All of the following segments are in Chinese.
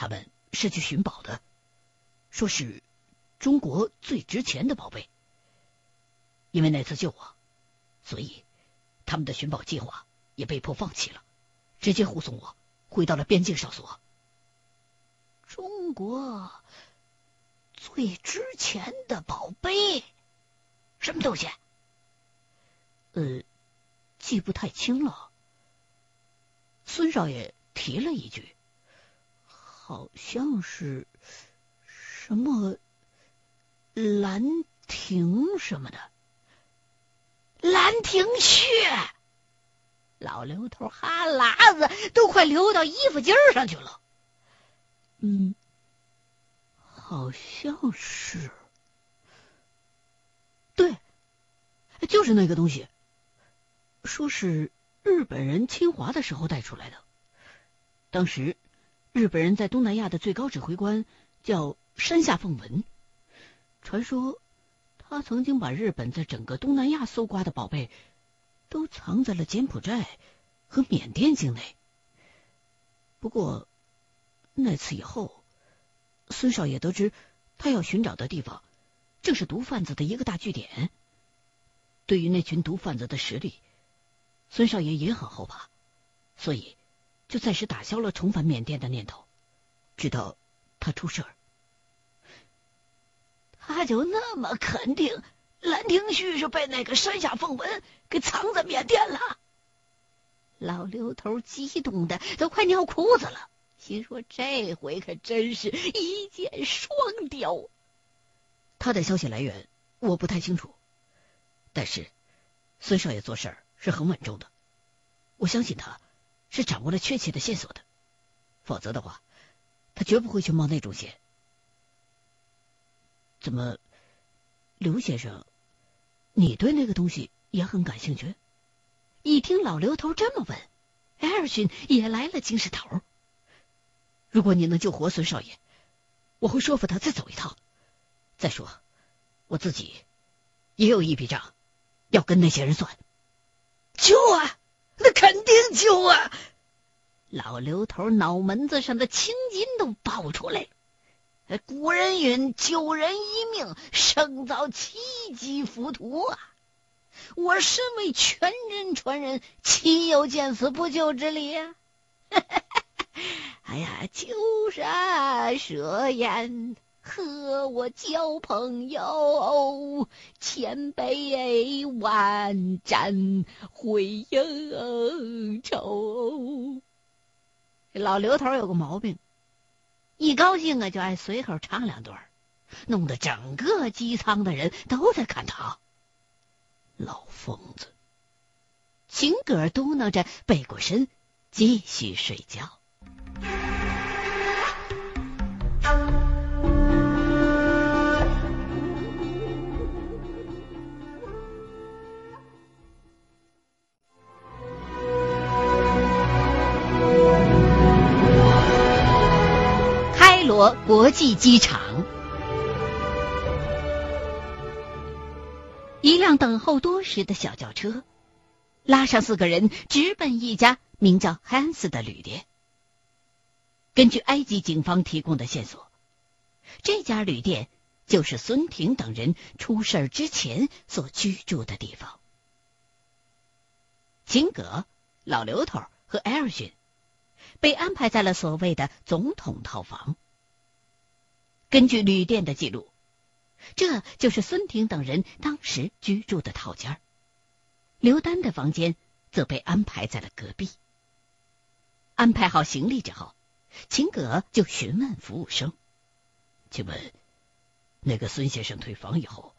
他们是去寻宝的，说是中国最值钱的宝贝。因为那次救我，所以他们的寻宝计划也被迫放弃了，直接护送我回到了边境哨所。中国最值钱的宝贝，什么东西？呃，记不太清了。孙少爷提了一句，好像是什么兰亭什么的。兰亭序，老刘头哈喇子都快流到衣服襟上去了。嗯，好像是，对，就是那个东西。说是日本人侵华的时候带出来的。当时日本人在东南亚的最高指挥官叫山下奉文，传说他曾经把日本在整个东南亚搜刮的宝贝都藏在了柬埔寨和缅甸境内。不过。那次以后，孙少爷得知他要寻找的地方正是毒贩子的一个大据点。对于那群毒贩子的实力，孙少爷也很后怕，所以就暂时打消了重返缅甸的念头。直到他出事儿，他就那么肯定《兰亭序》是被那个山下凤文给藏在缅甸了。老刘头激动的都快尿裤子了。心说：“这回可真是一箭双雕。”他的消息来源我不太清楚，但是孙少爷做事儿是很稳重的，我相信他是掌握了确切的线索的，否则的话，他绝不会去冒那种险。怎么，刘先生，你对那个东西也很感兴趣？一听老刘头这么问，艾尔逊也来了精神头。如果你能救活孙少爷，我会说服他再走一趟。再说，我自己也有一笔账要跟那些人算。救啊！那肯定救啊！老刘头脑门子上的青筋都爆出来。古人云：“救人一命，胜造七级浮屠啊！”我身为全真传人，岂有见死不救之理啊？哎呀，秋山设宴，和我交朋友，千杯万盏会应酬。老刘头有个毛病，一高兴啊就爱随口唱两段，弄得整个机舱的人都在看他。老疯子，秦格嘟囔着，背过身继续睡觉。罗国际机场，一辆等候多时的小轿车，拉上四个人，直奔一家名叫汉斯的旅店。根据埃及警方提供的线索，这家旅店就是孙婷等人出事之前所居住的地方。金格、老刘头和艾尔逊被安排在了所谓的总统套房。根据旅店的记录，这就是孙婷等人当时居住的套间。刘丹的房间则被安排在了隔壁。安排好行李之后。秦葛就询问服务生：“请问，那个孙先生退房以后，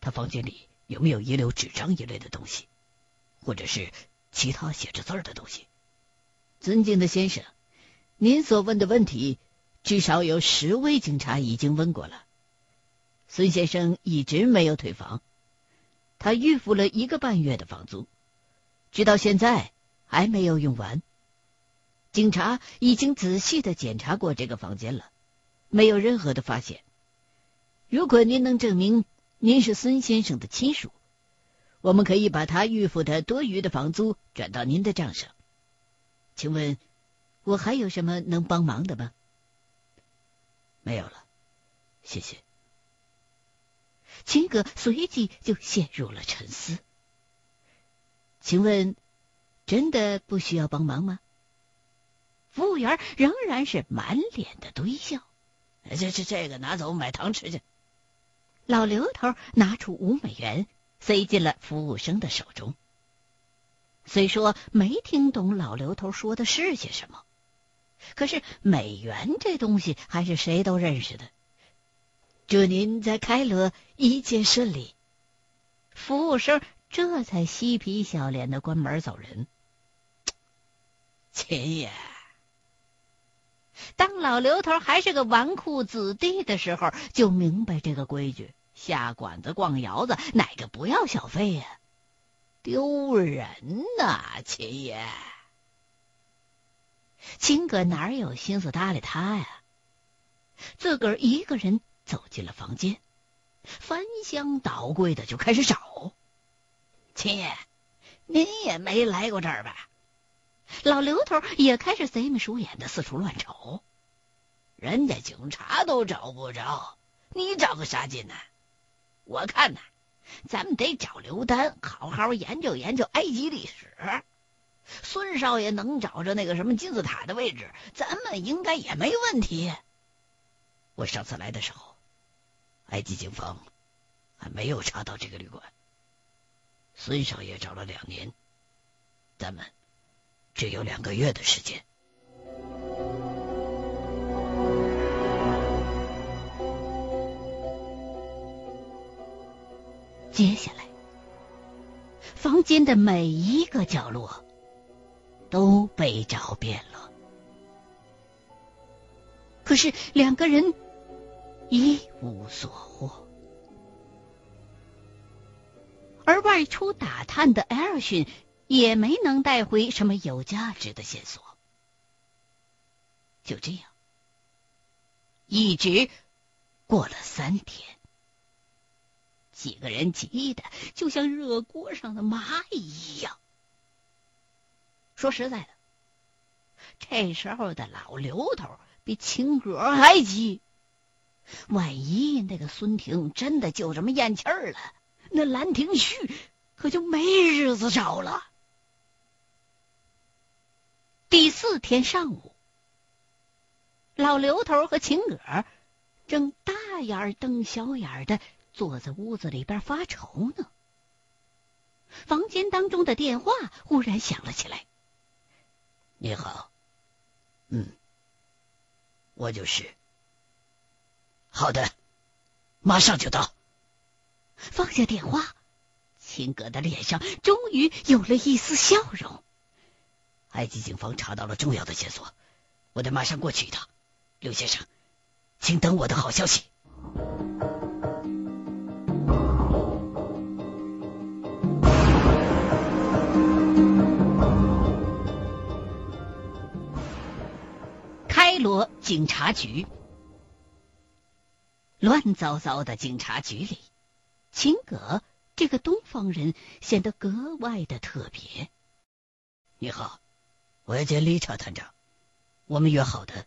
他房间里有没有遗留纸张一类的东西，或者是其他写着字儿的东西？”尊敬的先生，您所问的问题，至少有十位警察已经问过了。孙先生一直没有退房，他预付了一个半月的房租，直到现在还没有用完。警察已经仔细的检查过这个房间了，没有任何的发现。如果您能证明您是孙先生的亲属，我们可以把他预付的多余的房租转到您的账上。请问，我还有什么能帮忙的吗？没有了，谢谢。秦葛随即就陷入了沉思。请问，真的不需要帮忙吗？服务员仍然是满脸的堆笑。这这这个拿走买糖吃去。老刘头拿出五美元，塞进了服务生的手中。虽说没听懂老刘头说的是些什么，可是美元这东西还是谁都认识的。祝您在开罗一切顺利。服务生这才嬉皮笑脸的关门走人。秦爷。当老刘头还是个纨绔子弟的时候，就明白这个规矩：下馆子、逛窑子，哪个不要小费呀？丢人呐，秦爷！秦哥哪有心思搭理他呀？自个儿一个人走进了房间，翻箱倒柜的就开始找。秦爷，您也没来过这儿吧？老刘头也开始贼眉鼠眼的四处乱瞅，人家警察都找不着，你找个啥劲呢？我看呐，咱们得找刘丹，好好研究研究埃及历史。孙少爷能找着那个什么金字塔的位置，咱们应该也没问题。我上次来的时候，埃及警方还没有查到这个旅馆。孙少爷找了两年，咱们。只有两个月的时间。接下来，房间的每一个角落都被找遍了，可是两个人一无所获。而外出打探的艾尔逊。也没能带回什么有价值的线索。就这样，一直过了三天，几个人急的就像热锅上的蚂蚁一样。说实在的，这时候的老刘头比青哥还急。万一那个孙婷真的就这么咽气儿了，那兰亭序可就没日子找了。第四天上午，老刘头和秦葛正大眼瞪小眼的坐在屋子里边发愁呢。房间当中的电话忽然响了起来。“你好，嗯，我就是。好的，马上就到。”放下电话，秦格的脸上终于有了一丝笑容。埃及警方查到了重要的线索，我得马上过去一趟。刘先生，请等我的好消息。罗警察局，乱糟糟的警察局里，秦葛这个东方人显得格外的特别。你好。我要见理查探长，我们约好的。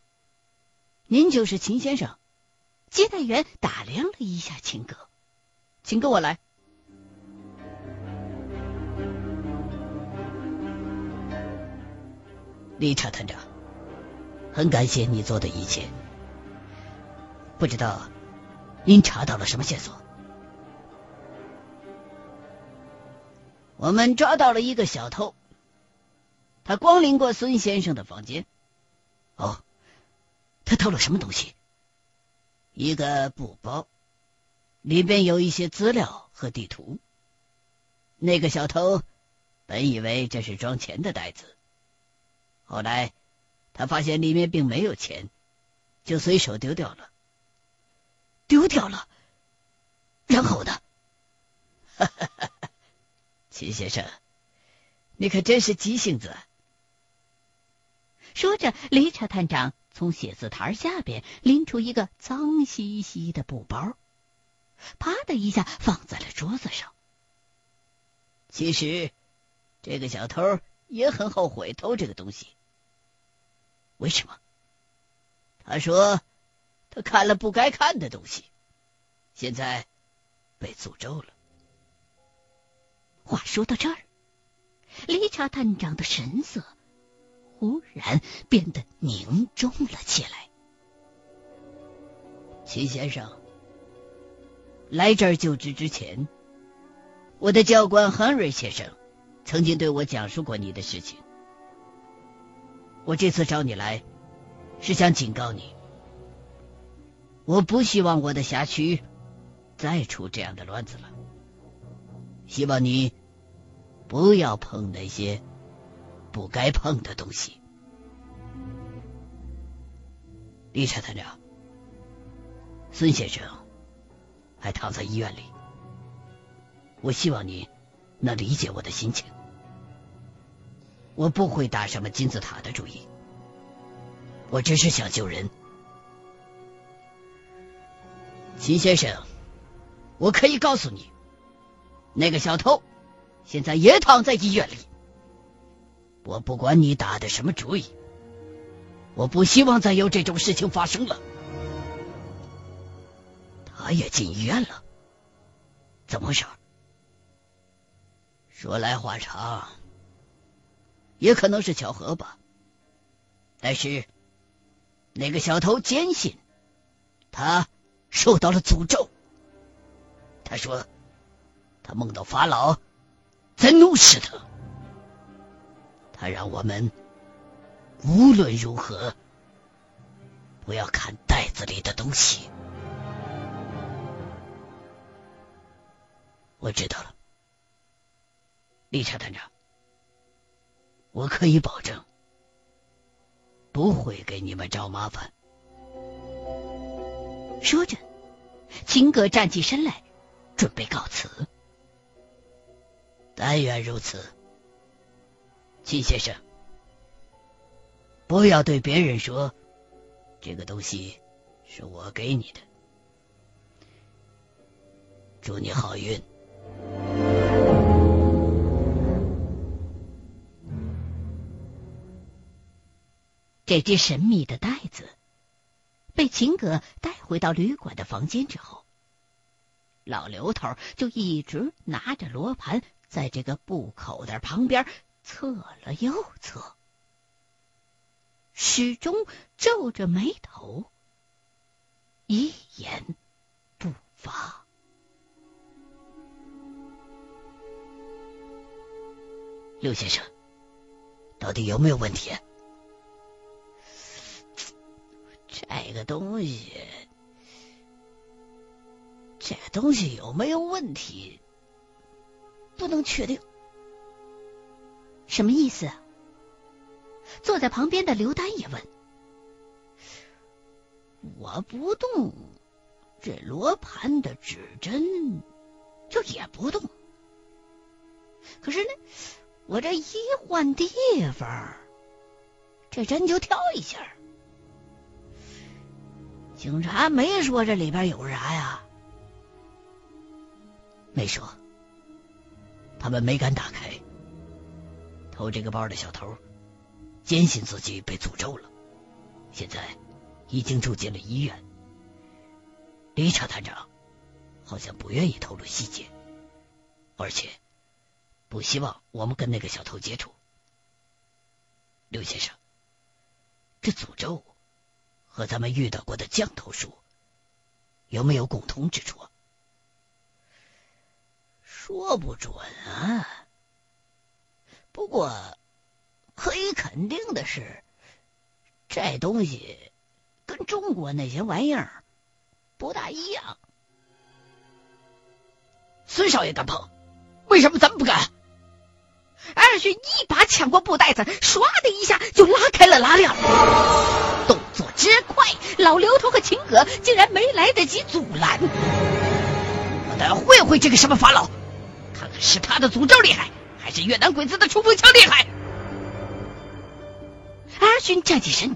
您就是秦先生。接待员打量了一下秦哥，请跟我来。理查探长，很感谢你做的一切。不知道您查到了什么线索？我们抓到了一个小偷。他光临过孙先生的房间。哦，他偷了什么东西？一个布包，里边有一些资料和地图。那个小偷本以为这是装钱的袋子，后来他发现里面并没有钱，就随手丢掉了。丢掉了？然后呢？哈哈哈！秦先生，你可真是急性子。说着，雷查探长从写字台下边拎出一个脏兮兮的布包，啪的一下放在了桌子上。其实，这个小偷也很后悔偷这个东西。为什么？他说他看了不该看的东西，现在被诅咒了。话说到这儿，理查探长的神色忽然变得凝重了起来。秦先生，来这儿就职之前，我的教官亨瑞先生曾经对我讲述过你的事情。我这次找你来，是想警告你，我不希望我的辖区再出这样的乱子了。希望你不要碰那些不该碰的东西。理查探长，孙先生还躺在医院里，我希望你能理解我的心情。我不会打什么金字塔的主意，我只是想救人。秦先生，我可以告诉你。那个小偷现在也躺在医院里。我不管你打的什么主意，我不希望再有这种事情发生了。他也进医院了，怎么回事？说来话长，也可能是巧合吧。但是那个小偷坚信他受到了诅咒。他说。他梦到法老在怒视他，他让我们无论如何不要看袋子里的东西。我知道了，理查探长，我可以保证不会给你们找麻烦。说着，秦葛站起身来，准备告辞。但愿如此，秦先生，不要对别人说这个东西是我给你的。祝你好运。这只神秘的袋子被秦葛带回到旅馆的房间之后，老刘头就一直拿着罗盘。在这个布口袋旁边侧了又侧，始终皱着眉头，一言不发。刘先生，到底有没有问题？这个东西，这个东西有没有问题？不能确定，什么意思？坐在旁边的刘丹也问：“我不动，这罗盘的指针就也不动。可是呢，我这一换地方，这针就跳一下。警察没说这里边有啥呀？没说。”他们没敢打开。偷这个包的小偷坚信自己被诅咒了，现在已经住进了医院。理查探长好像不愿意透露细节，而且不希望我们跟那个小偷接触。刘先生，这诅咒和咱们遇到过的降头术有没有共通之处？说不准啊，不过可以肯定的是，这东西跟中国那些玩意儿不大一样。孙少爷敢碰，为什么咱们不敢？二勋一把抢过布袋子，唰的一下就拉开了拉链，动之快，老刘头和秦葛竟然没来得及阻拦。我倒要会会这个什么法老！看看是他的诅咒厉害，还是越南鬼子的冲锋枪厉害？阿勋站起身，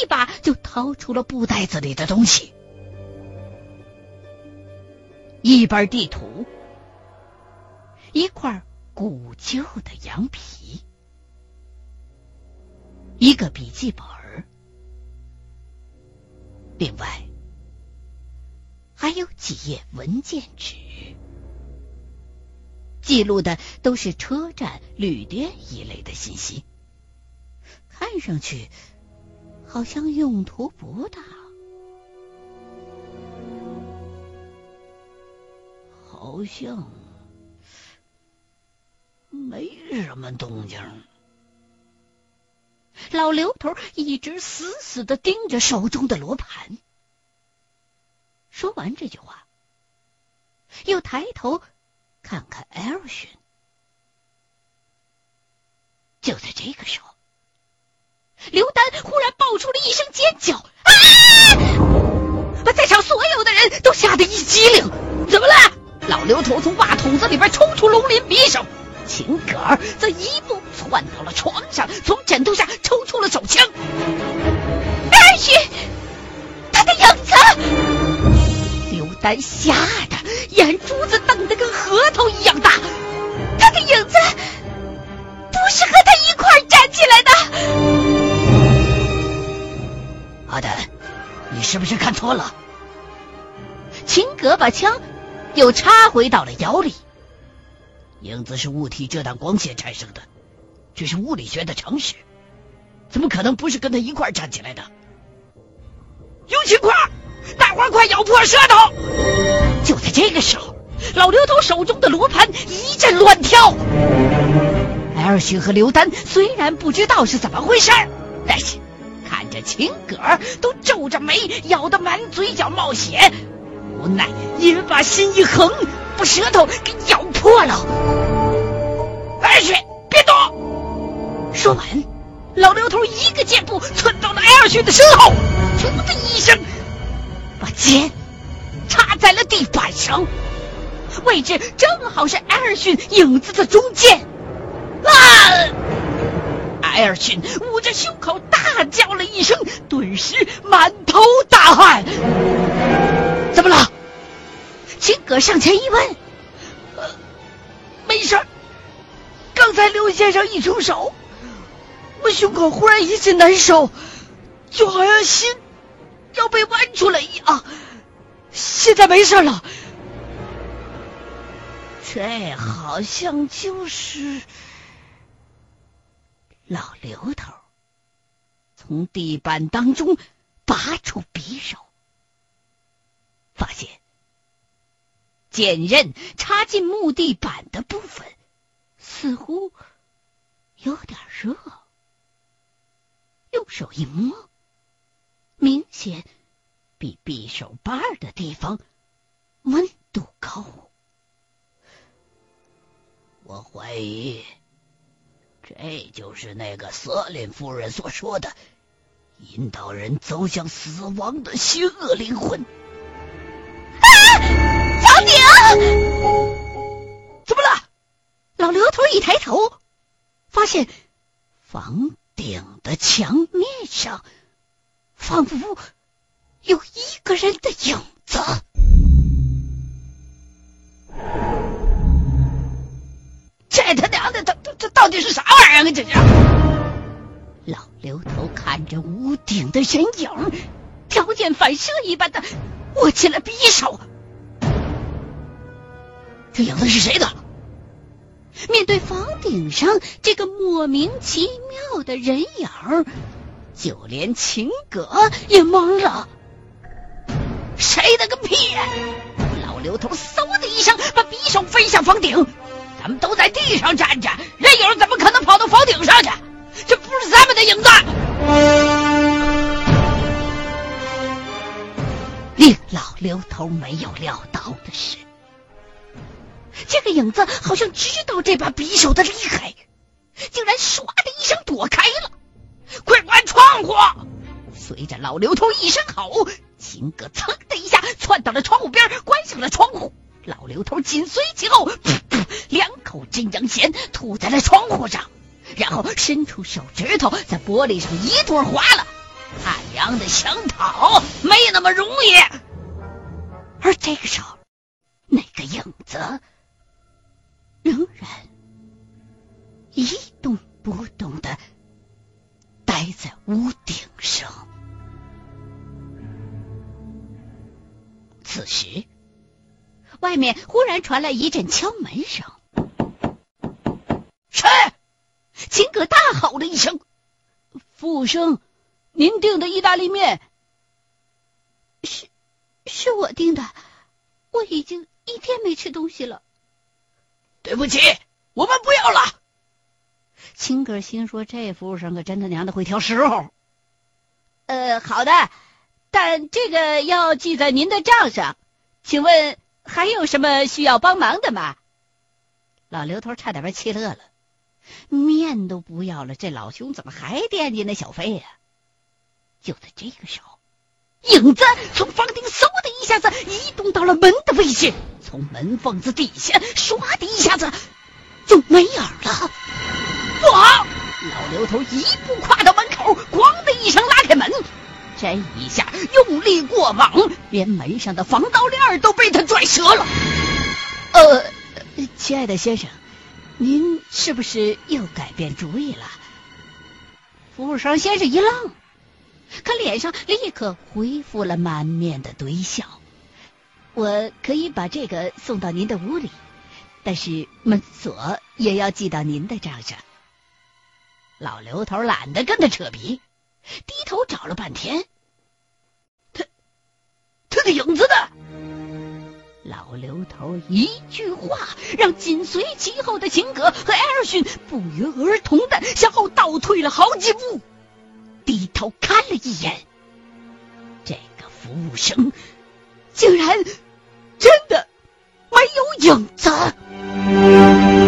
一把就掏出了布袋子里的东西：一本地图，一块古旧的羊皮，一个笔记本，另外，还有几页文件纸，记录的都是车站、旅店一类的信息，看上去好像用途不大。好像没什么动静。老刘头一直死死的盯着手中的罗盘。说完这句话，又抬头看看艾尔逊。就在这个时候，刘丹忽然爆出了一声尖叫：“啊！”把在场所有的人都吓得一激灵。怎么了？老刘头从袜筒子里边抽出龙鳞匕首，秦格则一步窜到了床上，从枕头下抽出了手枪。二旭，他的影子！刘丹吓得眼珠子瞪得跟核桃一样大。他的影子不是和他一块站起来的。阿丹，你是不是看错了？秦格把枪。又插回到了窑里。影子是物体遮挡光线产生的，这是物理学的常识，怎么可能不是跟他一块站起来的？有情况，大伙快咬破舌头！就在这个时候，老刘头手中的罗盘一阵乱跳。艾尔逊和刘丹虽然不知道是怎么回事，但是看着秦葛都皱着眉，咬得满嘴角冒血。无奈，也把心一横，把舌头给咬破了。艾逊，别动！说完，老刘头一个箭步窜到了艾尔逊的身后，噗的一声，把剑插在了地板上，位置正好是艾尔逊影子的中间。啊！艾尔逊捂着胸口大叫了一声，顿时满头大汗。怎么了？秦葛上前一问，没事。刚才刘先生一出手，我胸口忽然一阵难受，就好像心要被剜出来一样。现在没事了。这好像就是老刘头从地板当中拔出匕首。发现剑刃插进木地板的部分似乎有点热，用手一摸，明显比匕首把的地方温度高。我怀疑这就是那个瑟琳夫人所说的引导人走向死亡的邪恶灵魂。怎么了？老刘头一抬头，发现房顶的墙面上仿佛有一个人的影子。这他娘的，这这这到底是啥玩意儿啊？这是！老刘头看着屋顶的人影，条件反射一般的握起了匕首。这影子是谁的？面对房顶上这个莫名其妙的人影，就连秦葛也懵了。谁的个屁！老刘头嗖的一声把匕首飞向房顶。咱们都在地上站着，人影怎么可能跑到房顶上去？这不是咱们的影子。令老刘头没有料到。影子好像知道这把匕首的厉害，竟然唰的一声躲开了。快关窗户！随着老刘头一声吼，秦哥噌的一下窜到了窗户边，关上了窗户。老刘头紧随其后，噗噗，两口真阳涎吐在了窗户上，然后伸出手指头在玻璃上一顿划了。他娘的，想逃没那么容易。而这个时候，那个影子。仍然一动不动的待在屋顶上。此时，外面忽然传来一阵敲门声。谁？秦葛大吼了一声：“服务生，您订的意大利面。”“是，是我订的，我已经一天没吃东西了。”“对不起，我们不要了。”秦哥心说：“这服务生可真他娘的会挑时候。”“呃，好的，但这个要记在您的账上。请问还有什么需要帮忙的吗？”老刘头差点被气乐了。面都不要了，这老兄怎么还惦记那小费呀？就在这个时候，影子从房顶嗖的一下子移动到了门的位置，从门缝子底下唰的一下子就没影了。不好！老刘头一步跨到门口，咣的一声拉开门，这一下用力过猛，连门上的防盗链都被他拽折了。呃，亲爱的先生。您是不是又改变主意了？服务生先是一愣，可脸上立刻恢复了满面的堆笑。我可以把这个送到您的屋里，但是门锁也要记到您的账上。老刘头懒得跟他扯皮，低头找了半天，他他的影子呢？老刘头一句话，让紧随其后的秦葛和艾尔逊不约而同的向后倒退了好几步，低头看了一眼，这个服务生竟然真的没有影子。